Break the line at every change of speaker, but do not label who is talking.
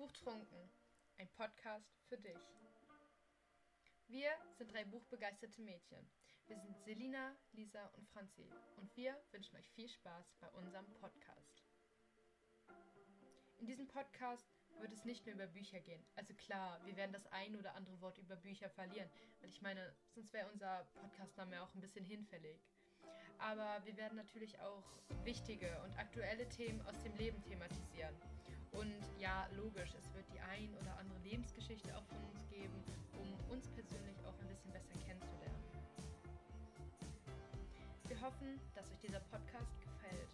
Buchtrunken, ein Podcast für dich. Wir sind drei buchbegeisterte Mädchen. Wir sind Selina, Lisa und Franzi und wir wünschen euch viel Spaß bei unserem Podcast. In diesem Podcast wird es nicht nur über Bücher gehen. Also klar, wir werden das ein oder andere Wort über Bücher verlieren, weil ich meine, sonst wäre unser Podcastname auch ein bisschen hinfällig. Aber wir werden natürlich auch wichtige und aktuelle Themen aus dem Leben thematisieren. Lebensgeschichte auch von uns geben, um uns persönlich auch ein bisschen besser kennenzulernen. Wir hoffen, dass euch dieser Podcast gefällt.